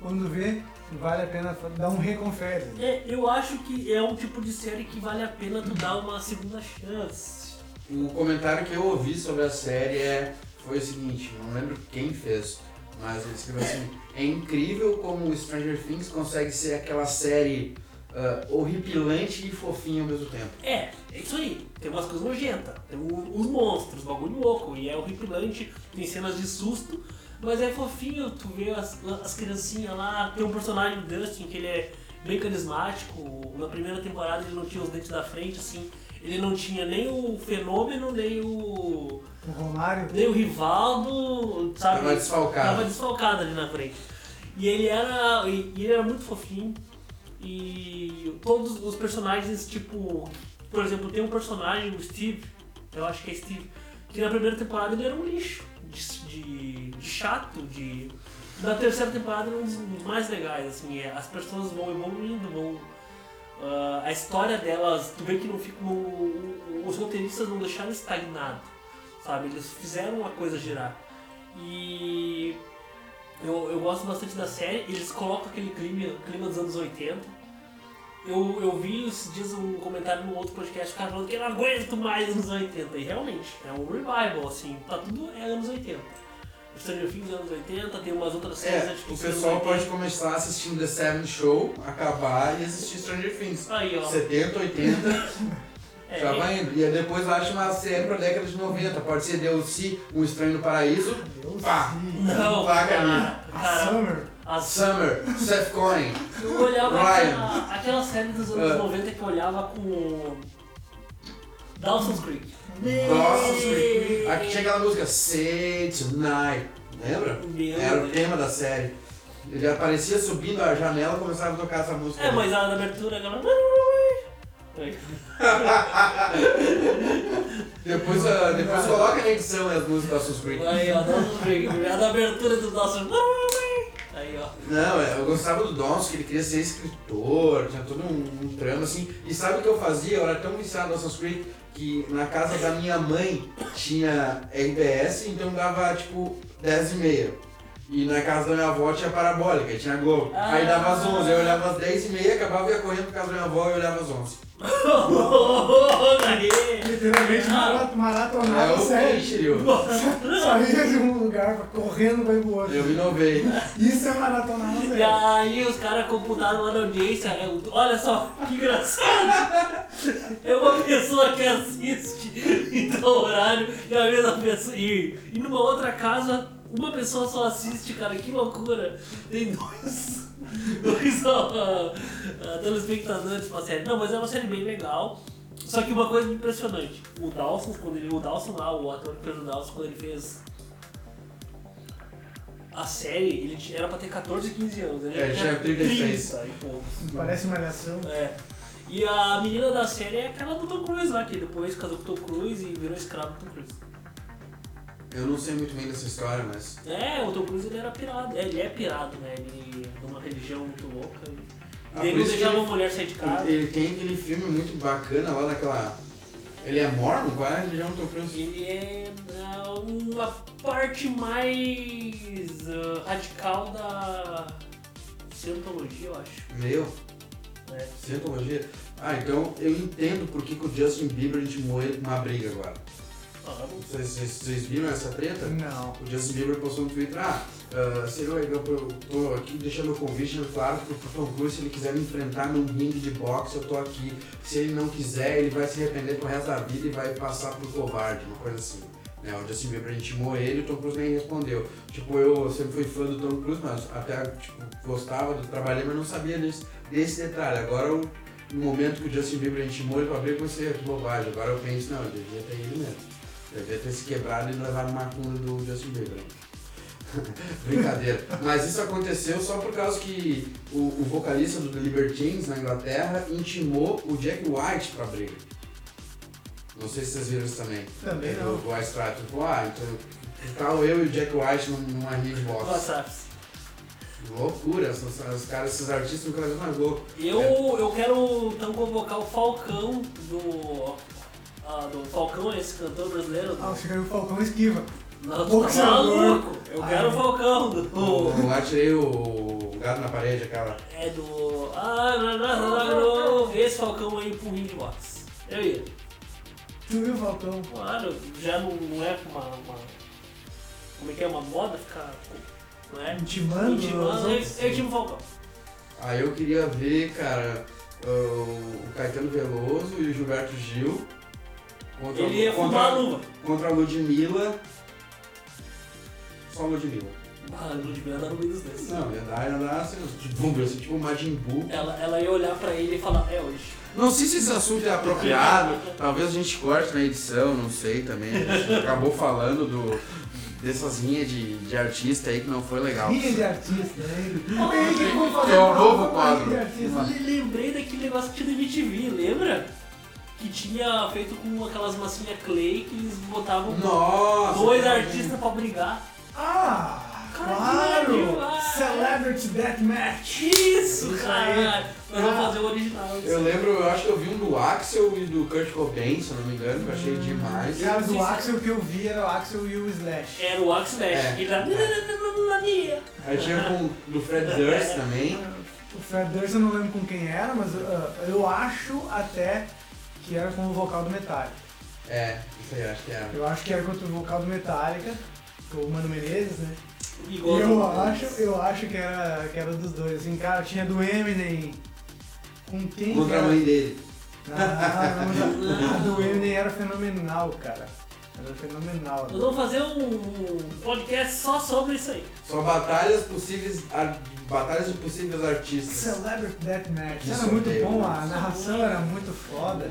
quando vê, vale a pena dar um reconfere. É, eu acho que é um tipo de série que vale a pena tu dar uma segunda chance. O comentário que eu ouvi sobre a série é, foi o seguinte, não lembro quem fez, mas ele escreveu assim, é incrível como o Stranger Things consegue ser aquela série ah, horripilante e fofinha ao mesmo tempo. É, é isso aí. Tem umas coisas nojentas, tem o- os monstros, bagulho louco, e é horripilante, tem cenas de susto, mas é fofinho, tu vê as, as criancinhas lá, tem um personagem, o Dustin, que ele é bem carismático, na primeira temporada ele não tinha os dentes da frente, assim, ele não tinha nem o fenômeno, nem o. O Romário, nem o Rivaldo, sabe? Tava desfalcado. Tava desfalcado ali na frente. E ele era. E ele era muito fofinho. E todos os personagens, tipo. Por exemplo, tem um personagem, o Steve, eu acho que é Steve, que na primeira temporada ele era um lixo. De, de, de chato, de. Na terceira temporada um dos mais legais, assim, é, as pessoas vão evoluindo, vão. ah, a história delas, tu vê que não ficam. Os roteiristas não deixaram estagnado, sabe? Eles fizeram a coisa girar. E eu, eu gosto bastante da série, eles colocam aquele clima, clima dos anos 80. Eu, eu vi esses dias um comentário no outro podcast, o cara falando que eu não aguento mais anos 80. E realmente, é um revival, assim, tá tudo é anos 80. O Stranger Things é anos 80, tem umas outras séries É, que o pessoal pode 80. começar assistindo The Seven Show, acabar e assistir Stranger Things. Aí, ó. 70, 80, É, já vai indo. E aí depois acha uma série pra década de 90. Pode ser DLC, Um Estranho no Paraíso, Deus pá. Não, Vaga ali. Summer. as Summer, Seth Cohen. Eu olhava Ryan. aquela, aquela série dos anos Ah. 90 que eu olhava com. Dawson's Creek. Nossa, aqui tinha aquela música Say Tonight. Lembra? Meu Era o Deus. tema da série. Ele aparecia subindo a janela e começava a tocar essa música. É, mas a da abertura aquela. Depois, ah, depois coloca na edição as músicas da Sus Creek. Aí, ó. A da abertura do Dawson's Aí, ó. Não, é, eu gostava do Dawson, que ele queria ser escritor, tinha todo um, um trama assim. E sabe o que eu fazia? Eu era tão viciado no Dawson's Creek que na casa da minha mãe tinha RBS, então dava tipo 10 e meia. E na casa da minha avó tinha parabólica, tinha Globo. Aí dava às 11, eu olhava às 10 e meia, acabava ia correndo pra casa da minha avó e olhava às 11. Aí. Literalmente mara- É maratonava o série. Shiryu. Saía de um lugar correndo pra ir pro outro. Eu inovei. Isso é maratonar uma E aí os caras computaram lá na audiência. é, Olha só, que engraçado. É uma pessoa que assiste em tal horário e a mesma pessoa. E, e numa outra casa, uma pessoa só assiste, cara, que loucura. Tem dois. Dois ó, ah, telespectadores pra série. Não, mas é uma série bem legal. Só que uma coisa impressionante, o Dawson, quando ele. O Dawson lá, o ator que fez o Dawson, quando ele fez a série, ele era pra ter 14, 15 anos. Ele É, já tinha 36. 30 e poucos. Parece malhação. É. E a menina da série é aquela do Tom Cruise lá, que depois casou com o Tom Cruise e virou escravo do Tom Cruise. Eu não sei muito bem dessa história, mas. É, o Tom Cruise ele era pirado. É, Ele é pirado, né? Ele é de uma religião muito louca. Ah, ele não deixava ele- a mulher sair de casa. Ele tem aquele filme muito bacana lá daquela. Ele é mormon? Qual é a religião do Tom Cruise? Ele é ah, uma parte mais ah, radical da cientologia, eu acho. Meu, né? Cientologia. Ah, então eu entendo por que, que o Justin Bieber intimou ele com uma briga agora. Vocês, vocês, vocês viram essa treta? Não. O Justin Bieber postou no Twitter, ah, ah, seria legal eu tô aqui deixando o convite claro pro pro Tom Cruise, se ele quiser me enfrentar num ringue de boxe, eu tô aqui. Se ele não quiser, ele vai se arrepender pro resto da vida e vai passar por covarde, uma coisa assim. Né, o Justin Bieber intimou ele e o Tom Cruise nem respondeu. Tipo, eu sempre fui fã do Tom Cruise, mas até tipo, gostava do trabalho, mas não sabia desse, desse detalhe. Agora, eu, no momento que o Justin Bieber intimou ele pra abrir, eu comecei a bobagem. Agora eu penso, não, eu devia ter ido mesmo. Devia ter se quebrado e levado uma cunda do Justin Bieber. Brincadeira. Mas isso aconteceu só por causa que o, o vocalista do The Libertines na Inglaterra intimou o Jack White pra briga. Não sei se vocês viram isso também. Também É, não. O White Stripes. Tipo, ah, então tal eu e o Jack White num- numa ringue de boxe? WhatsApp. Loucura, os, os caras, esses artistas nunca mais mais louco. Eu, eu quero então convocar o Falcão do. Ah, do Falcão, esse cantor brasileiro. Ah, você quer o Falcão esquiva. Não, tá boxeador. maluco? Eu Ah, quero o é. Falcão do. Eu atirei o, o gato na parede, aquela. É do. Ah, não, não, não, não, esse Falcão aí pro ringue de boxe. Eu ia. Tu viu o Falcão? Claro, já não, não é uma, uma. Como é que é? Uma moda ficar. Não é? Intimando os Intimando, eu, outros. eu time o Falcão. Aí eu queria ver, cara, o, o Caetano Veloso e o Gilberto Gil. Contra, Ele ia contra, fumar a luva. contra a Ludmilla. Só a Ludmilla. Ah, Ludmilla dá no meio dos dois. Não, ia dar, ia dar assim, tipo, assim, tipo o Majin Buu. Ela, ela ia olhar pra ele e falar, é hoje. Não sei se esse assunto é apropriado, talvez a gente corte na edição, não sei também. A gente acabou falando do, dessas linhas de, de artista aí que não foi legal. Rinha de artista, né? Fazer É um uma novo quadro. lembrei daquele negócio que tinha no MTV, lembra? Que tinha feito com aquelas massinhas clay que eles botavam Nossa! dois cara, artistas pra brigar. Ah, Cara, claro! demais. Celebrity Deathmatch. Isso, Isso caralho! aí. Nós vamos Ah. fazer o original. Eu lembro, eu acho que eu vi um do Axel e do Kurt Cobain, se eu não me engano, que eu achei demais. Cara, Sim, do. Axel que eu vi era o Axel e o Slash. Era o Axe Slash. É. Ele era... Aí tinha com do Fred Durst também. O Fred Durst eu não lembro com quem era, mas ah, eu acho até que era com o vocal do Metallica. É, isso aí, acho que era. Eu acho que era contra o vocal do Metallica, com o Mano Menezes, né? E Igual eu acho, eu acho que era, que era dos dois. Assim, cara, tinha do Eminem. Com quem? que Contra a era? mãe dele. Ah, não, a do Eminem era fenomenal, cara. Era fenomenal. Nós vamos fazer um podcast só sobre isso aí. Só batalhas possíveis, batalhas de possíveis artistas. Celebrity Deathmatch. Era muito é bom, massa. a narração era muito foda.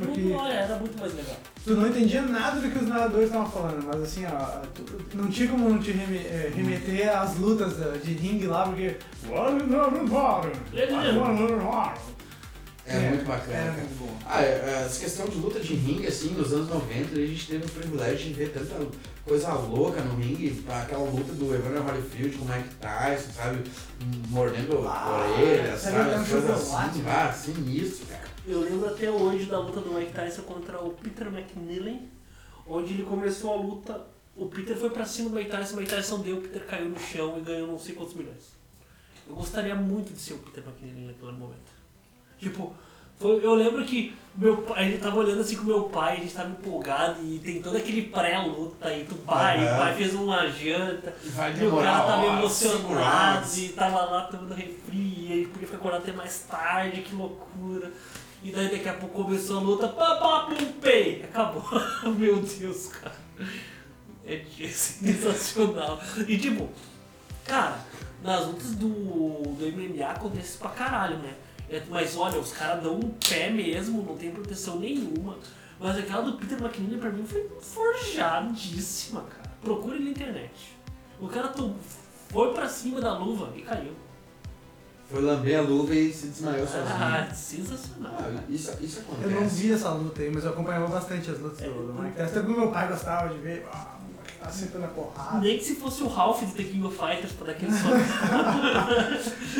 Porque Muito, olha, era muito mais legal. tu não entendia nada do que os narradores estavam falando, mas assim, ó, tu- não tinha como não te eh, remeter às lutas de ringue lá, porque. É, muito bacana. Era cara. muito bom. Ah, é, essa questão de luta de ringue, assim, nos anos 90, a gente teve o privilégio de ver tanta coisa louca no ringue, aquela luta do Evander Holyfield com o Mike Tyson, sabe? Mordendo Ah, a orelha, sabe coisas assim, né? ah, sinistro, cara. Eu lembro até hoje da luta do Mike Tyson contra o Peter McNillen, onde ele começou a luta. O Peter foi pra cima do Mike Tyson, o Mike Tyson deu, o Peter caiu no chão e ganhou não sei quantos milhões. Eu gostaria muito de ser o Peter McNillen naquele momento. Tipo, foi- eu lembro que meu pai, gente tava olhando assim com meu pai, a gente tava empolgado e tem todo aquele pré-luta aí do pai, Aham. o pai fez uma janta, Vai e o cara tava cinco emocionado e tava lá tomando refri, e aí podia ficar acordado até mais tarde, que loucura. E daí daqui a pouco começou a luta, pá, pá, pum, pei, acabou. Meu Deus, cara. É sensacional. E tipo, cara, nas lutas do, do MMA acontece pra caralho, né? É, Mas olha, os caras dão um pé mesmo, não tem proteção nenhuma. Mas aquela do Peter McNeely pra mim foi forjadíssima, cara. Procure na internet. O cara foi pra cima da luva e caiu. Foi lamber a luva e se desmaiou sozinho. Ah, sensacional. Ah, isso, isso acontece. Eu não vi essa luta aí, mas eu acompanhava bastante as lutas É, do, do eu- Mike Tyson. Até porque meu pai gostava de ver. Ah, o Mike tá sentando a porrada. Nem que se fosse o Ralph de The King of Fighters pra dar aquele soco.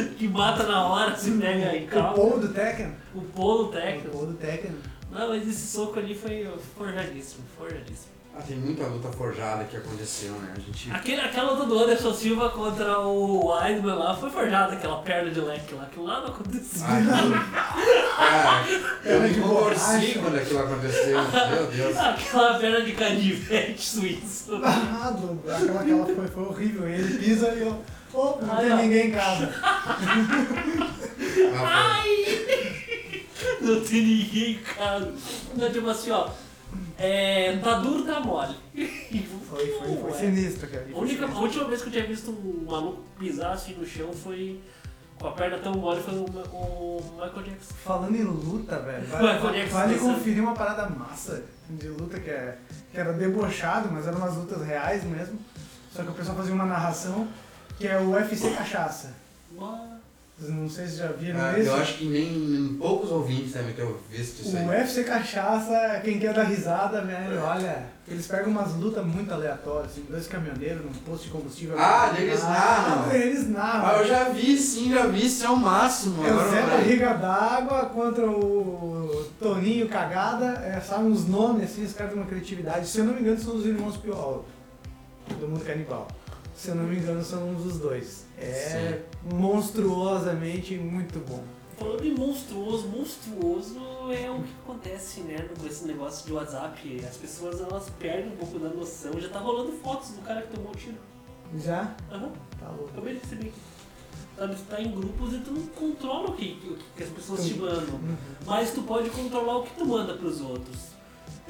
que mata na hora, se pega O calma. Paul do Tekken. O polo O técnico. Paul do Tekken. Não, mas esse soco ali foi forjadíssimo, forjadíssimo. Ah, tem muita luta forjada que aconteceu, né? A gente. Aquele, aquela luta do Anderson Silva contra o Weidman lá foi forjada, aquela perna de leque lá. Aquilo lá não aconteceu. Ah, eu Era me de contorci borracha. quando aquilo aconteceu. Meu Deus. Aquela perna de canivete suíço. Ah, do- aquela, aquela foi, foi horrível. E ele pisa e eu. Oh, não Ai, tem ó. ninguém em casa. Ah, Não tem ninguém em casa. Não, tipo assim, ó. É, tá duro, tá mole. Foi, foi, foi Ué. sinistro, cara. A, única, a última vez que eu tinha visto um maluco pisar assim no chão foi com a perna tão mole foi o, o Michael Jackson. Falando em luta, velho, Vai, vale, vale conferir uma parada massa de luta que, é, que era debochado, mas eram umas lutas reais mesmo. Só que o pessoal fazia uma narração que é o UFC Cachaça. Ué. Não sei se já viram ah, esse. eu acho que nem poucos ouvintes devem ter visto isso aí. O UFC Cachaça, quem quer dar risada, velho, olha, eles pegam umas lutas muito aleatórias, assim, dois caminhoneiros num posto de combustível. Ah, eles narram. Eles narram. Ah, eu já vi, sim, já vi, isso é o máximo. É o Zé. Barriga d'Água contra o Toninho Cagada, é, sabe uns nomes assim, os caras têm uma criatividade. Se eu não me engano, são os irmãos Piol, do mundo canibal. Se eu não me engano, são uns dos dois. É monstruosamente muito bom. Falando em monstruoso, monstruoso é o que acontece, né, com esse negócio de WhatsApp. As pessoas elas perdem um pouco da noção. Já tá rolando fotos do cara que tomou o tiro. Já? Aham, Tá louco. acabei de receber aqui. Sabe, tu tá em grupos e tu não controla o que, o que as pessoas te mandam. Uhum. Mas tu pode controlar o que tu manda pros outros.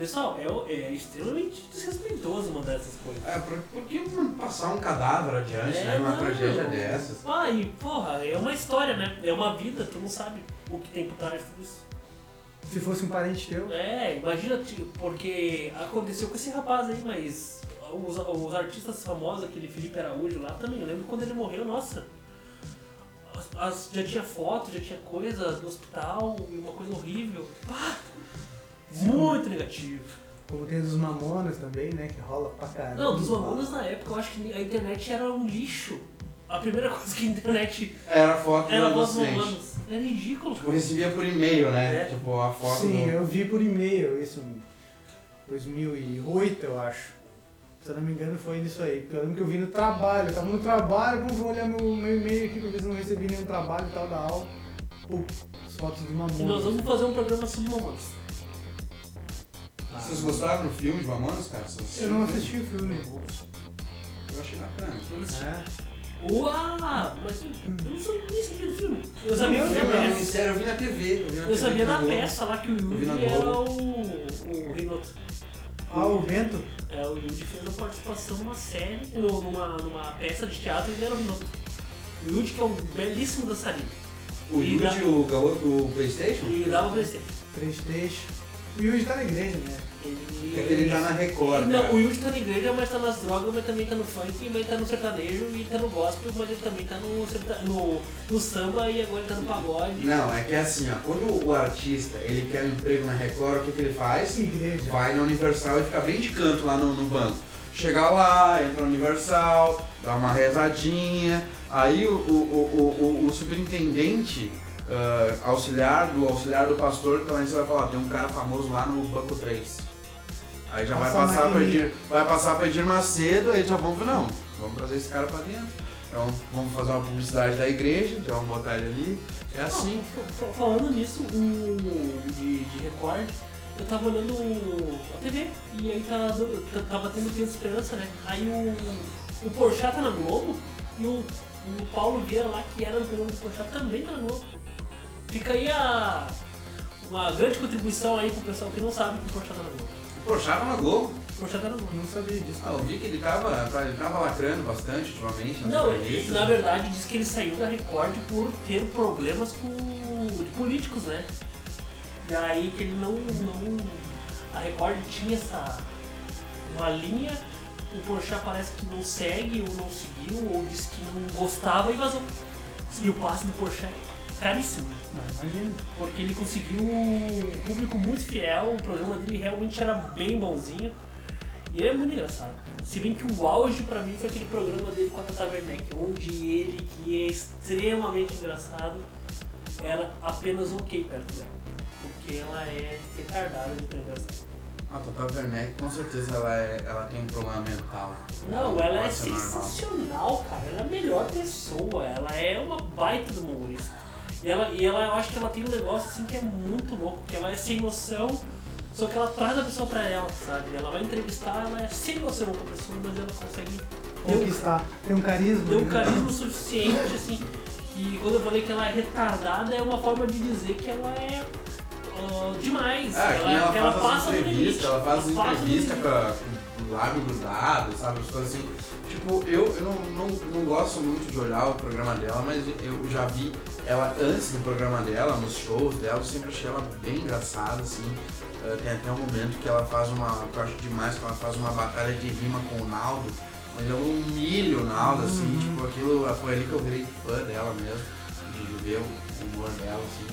Pessoal, é, é extremamente desrespeitoso mandar essas coisas. É, por, por que não passar um cadáver adiante, É, né? Uma não. tragédia dessas. Ah, e porra, é uma história, né? É uma vida, tu não sabe o que tem por trás de tudo isso. Se fosse um parente teu, É, imagina, tipo, porque aconteceu com esse rapaz aí, mas os, os artistas famosos, aquele Felipe Araújo lá também, eu lembro quando ele morreu, nossa. as- as- já tinha foto, já tinha coisa do hospital, e uma coisa horrível. Pá! Muito negativo. como tem dos Mamonas também, né? Que rola pra caramba. Não, dos Mamonas na época eu acho que a internet era um lixo. A primeira coisa que a internet Era foto era dos. Mamonas. Era ridículo. Tipo, recebia por e-mail, né? É. Tipo, a foto Sim, do... eu vi por e-mail isso em 2008, eu acho. Se eu não me engano, foi nisso aí. Porque eu lembro que eu vi no trabalho. Eu tava no trabalho, como vou olhar meu, meu e-mail aqui pra ver se não recebi nenhum trabalho e tal da aula. Pô, as fotos do E nós Mamonas. vamos fazer um programa sobre Mamonas. Vocês gostaram do filme de Mamonas, cara? Vocês- Eu não assisti o filme. Eu achei bacana. É. Uau! Mas eu não sabia nem sabia do filme. Eu sabia da peça. sério, eu vi na TV. Eu, vi na Eu TV sabia da peça lá que o Yudi era o, o Rinoto. Ah, o vento? É, o Yudi fez uma participação numa série, numa, numa peça de teatro e ele era o Rinoto. O Yudi que é um belíssimo dançarino. O Yudi, da- o garoto do Playstation? E dava Playstation. Playstation. O Yuji tá na igreja, né? Ele... É que ele tá na Record, Não, cara. o Yudi tá na igreja, mas tá nas drogas, mas também tá no funk, mas tá no sertanejo e tá no gospel, mas ele também tá no, no, no samba e agora ele tá no pagode. Não, é que é assim, ó. Quando o artista, ele quer um emprego na Record, o que, que ele faz? Igreja. Vai na Universal e fica bem de canto lá no, no banco. Chega lá, entra no Universal, dá uma rezadinha. Aí o, o, o, o, o superintendente, ah, auxiliar do auxiliar do pastor, então aí você vai falar, tem um cara famoso lá no banco 3. Aí já vai passar para maquininha. Edir, vai passar para Edir Macedo, aí já vamos ver, não, vamos trazer esse cara para dentro. Então vamos fazer uma publicidade da igreja, então vamos botar ele ali. É assim. Fa- fa- Falando nisso, o de, de Record, eu tava olhando a TV e aí tá, dando- tá- tava tendo de Esperança, né? Aí o, o Porchat tá na Globo e o, o Paulo Vieira lá, que era programa do Porchat, também tá na Globo. Fica aí a, uma grande contribuição aí pro pessoal que não sabe que o Porchat tá na Globo. Poxa, na Globo. Porchat tá na Globo. Não sabia disso. Ah, eu vi que ele tava, ele tava lacrando bastante ultimamente. Não, ele, na verdade diz que ele saiu da Record por ter problemas com políticos, né? E aí que ele não, não. A Record tinha essa. uma linha, o Porchat parece que não segue ou não seguiu, ou disse que não gostava e vazou. E o passe do Porchat é caríssimo. Não, imagina. Porque ele conseguiu um público muito fiel, o programa dele realmente era bem bonzinho. E ele é muito engraçado. Se bem que o auge pra mim foi aquele programa dele com a Tata Werneck, onde ele, que é extremamente engraçado, era apenas ok perto dela. Porque ela é retardada de tão engraçada. A Tata Werneck, com certeza, ela, é, ela tem um problema mental. Não, ela é Pode ser normal. sensacional, cara. Ela é a melhor pessoa. Ela é uma baita do humorista. E ela, e ela, eu acho que ela tem um negócio assim que é muito louco, porque ela é sem noção, só que ela traz a pessoa pra ela, sabe? Ela vai entrevistar, ela é sem noção com a pessoa, mas ela consegue ter um, Conquistar. Tem um carisma. ter um né? carisma suficiente, assim. E quando eu falei que ela é retardada, é uma forma de dizer que ela é ah, demais. Ah, ela, que ela passa do limite. entrevistas, ela faz Ela passa entrevista pra, com o lábio grudado, sabe? Coisas assim. Tipo, eu, eu não, não, não gosto muito de olhar o programa dela, mas eu já vi ela antes do programa dela, nos shows dela, eu sempre achei ela bem engraçada, assim. Eh, tem até um momento que ela faz uma, que eu acho demais, que ela faz uma batalha de rima com o Naldo, mas ela humilha o Naldo, assim, tipo, aquilo, foi ali que eu virei fã dela mesmo, de ver o humor dela, assim.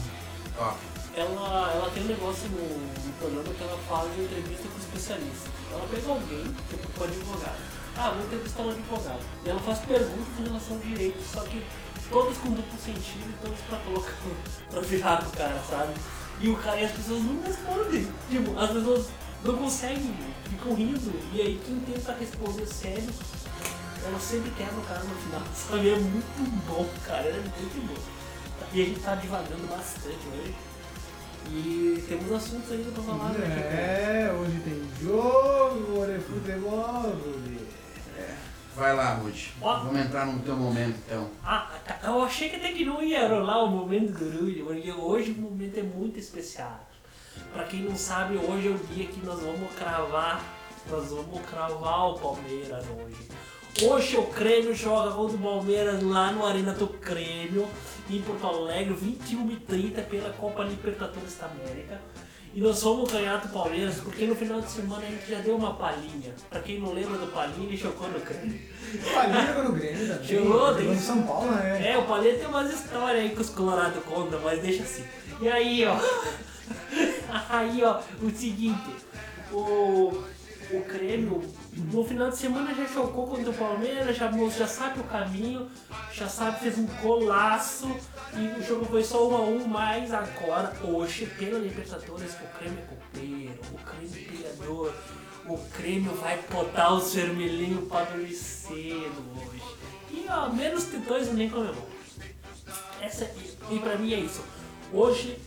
Ó, ela, ela tem um negócio no, no programa que ela faz entrevista especialista. Ela pega alguém, tipo com advogado. Ah, vou entrevistar um advogado. E ela faz perguntas em relação ao direito, só que todas com duplo sentido e todas pra colocar, pra virar pro cara, sabe? E o cara e as pessoas não respondem. Tipo, as pessoas não conseguem, ficam rindo. E aí quem tenta responder sério, ela sempre quebra o cara no final, sabe? É muito bom, cara, é muito bom. E a gente tá divagando bastante hoje. E temos assuntos ainda pra falar, né? É, hoje tem jogo, hoje é futebol, Rudy. vai lá, Ruth. Ó. Vamos entrar no teu momento, então. Ah, tá, eu achei que até que não ia rolar o momento do Rudy, porque hoje o momento é muito especial. Pra quem não sabe, hoje é o dia que nós vamos cravar, nós vamos cravar o Palmeiras hoje. Hoje o Grêmio joga contra o Palmeiras lá no Arena do Grêmio, em Porto Alegre, 21 h 30 pela Copa Libertadores da América. E nós vamos ganhar do Palmeiras, porque no final de semana a gente já deu uma palhinha. Pra quem não lembra do palhinha, ele jogou no Grêmio. Palhinha jogou no Grêmio também. Jogou, tem- em São Paulo, né? É, o Palheta tem umas histórias aí que os colorados contam, mas deixa assim. E aí, ó. Aí, ó, o seguinte. O, o Grêmio, no final de semana já chocou contra o Palmeiras, já, já sabe o caminho, já sabe, fez um golaço. E o jogo foi só um a um, mas agora, hoje, pela Libertadores, o Grêmio é copeiro, o Grêmio é pilhador. O Grêmio vai botar os vermelhinhos pra dormir cedo hoje. E ó, menos que dois nem comemoro. Essa, e, e pra mim é isso. Hoje,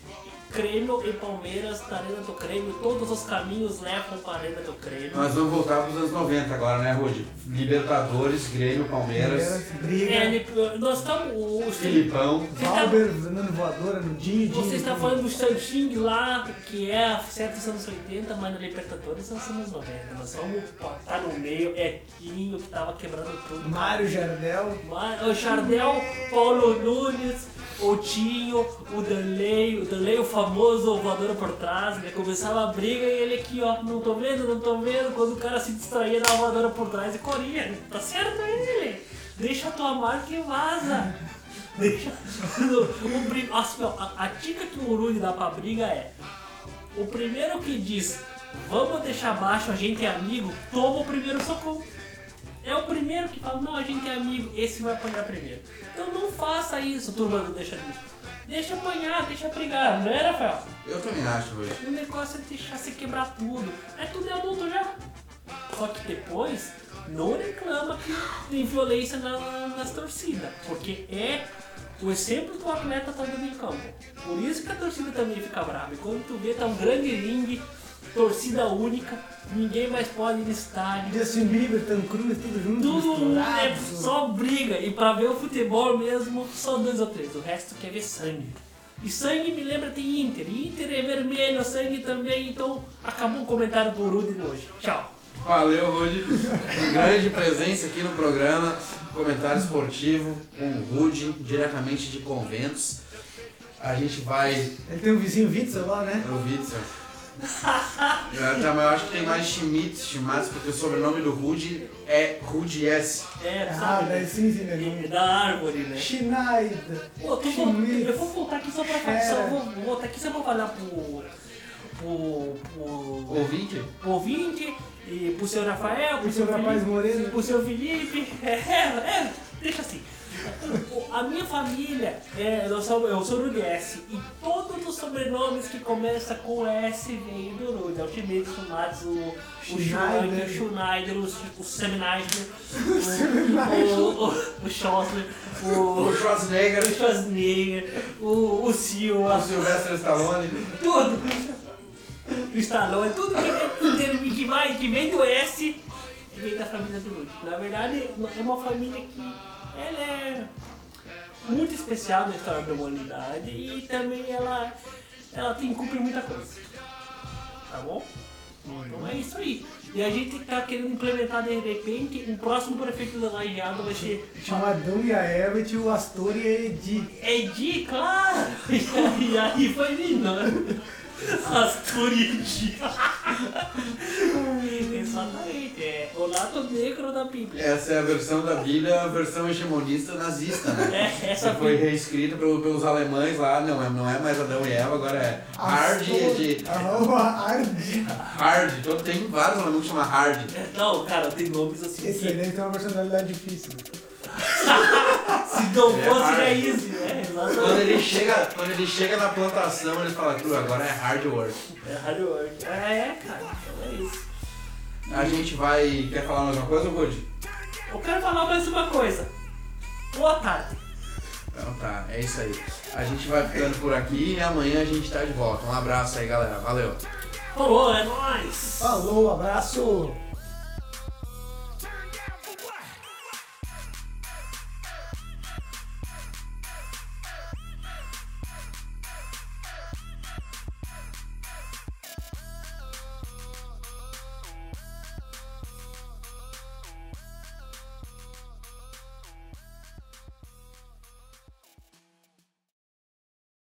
Grêmio e Palmeiras na Arena do Grêmio, todos os caminhos levam para a Arena do Grêmio. Nós vamos voltar para os anos 90 agora, né, Rude? Libertadores, Grêmio, Palmeiras, Briga. É, nós estamos. o- Filipão. Você tá- Valber dando voadora no Dinho. Dinho Você está falando do Santinho lá, que é certo dos anos 80, mas na Libertadores são os anos 90. Nós vamos botar no meio, é Quinho que tava quebrando tudo. Mário Jardel. O Chardel, Paulo Nunes, o Tinho, o Danley, o Danley, o famoso voador por trás, né? Começava a briga e ele aqui, ó, não tô vendo, não tô vendo. Quando o cara se distraía, dava voadora por trás e corria. Tá certo ele? Deixa a tua marca e vaza. Deixa. O, prim- Nossa, a, a dica que o Uruni dá pra briga é: o primeiro que diz, vamos deixar baixo, a gente é amigo, toma o primeiro socorro. É o primeiro que fala, não, a gente é amigo, esse vai apanhar primeiro. Então não faça isso, turma do Deixa Disso. Deixa apanhar, deixa brigar, não é, Rafael? Eu também acho, Rude. O negócio é deixar se quebrar tudo. É tudo é adulto já. Só que depois, não reclama que tem violência na- nas torcidas. Porque é o exemplo que o atleta tá dando em campo. Por isso que a torcida também fica brava. E quando tu vê, tá um grande ringue, torcida única, ninguém mais pode ir no estádio. Justin Bieber, Tom Cruise, tudo junto. Tudo é só briga. E pra ver o futebol mesmo, só dois ou três. O resto quer ver sangue. E sangue me lembra de Inter. Inter é vermelho, sangue também. Então acabou o comentário do Rudy hoje. Tchau. Valeu, Rude. Grande presença aqui no programa. Comentário esportivo com o Rude, diretamente de Conventos. A gente vai. Ele tem um vizinho Witzel lá, né? É o Witzel. Eu, tá, mas eu acho que tem mais Schmitz, Schmatz, porque o sobrenome do Rude é Rude S. É, Ah, sabe? daí sim, sim, É né? da árvore, né? Schneider. Pô, Schmitz. eu vou voltar aqui só pra falar. É. Só vou, vou voltar aqui só pra falar pro. pro. pro. Ouvinte? pro ouvinte, e pro seu Rafael, pro O seu rapaz Felipe. moreno. pro seu Felipe. É, é, deixa assim. O- A minha família, é, eu sou, eu sou do DS e todos os sobrenomes que começam com S veio do Rude. Sumatsu, o, o Schneider. Schwank, o Schneider, o, o Sam Neisner, o, o, o, o Schossler, O o, Schwarzenegger, o Schwarzenegger, o, o Silva, o Sylvester Stallone. tudo. O Stallone, tudo que, que, que, que vem do S da família do Rude. Na verdade, é uma família que ela é muito especial na história da humanidade e também ela, ela tem cumpre muita coisa. Tá bom? Então é isso aí. E a gente tá querendo implementar de repente um próximo prefeito da Lajeado vai ser Tinha o Adão e a tinha o Astor e a Edi. Edi, claro! E aí foi vindo. Astor e Edi. Exatamente, o lado negro da Bíblia. Essa é a versão da Bíblia, a versão hegemonista nazista, né? É, essa Que foi Bíblia. reescrita pelo- pelos alemães lá, não é, não é mais Adão e Eva, agora é Hard e de Ardi. Hard. Então tem vários alemães que chamam Hard. Não, cara, tem nomes assim. Esse que- deve ter uma personalidade difícil. Se não É fosse, hard. era easy, né? Quando ele chega, quando ele chega na plantação, ele fala, "Cru, agora é hard work. É hard work. É, cara, então é isso. A gente vai. Quer falar mais uma coisa, Rude? Eu quero falar mais uma coisa. Boa tarde. Então tá, é isso aí. A gente vai ficando por aqui e amanhã a gente tá de volta. Um abraço aí, galera. Valeu. Falou, é nóis. Falou, abraço!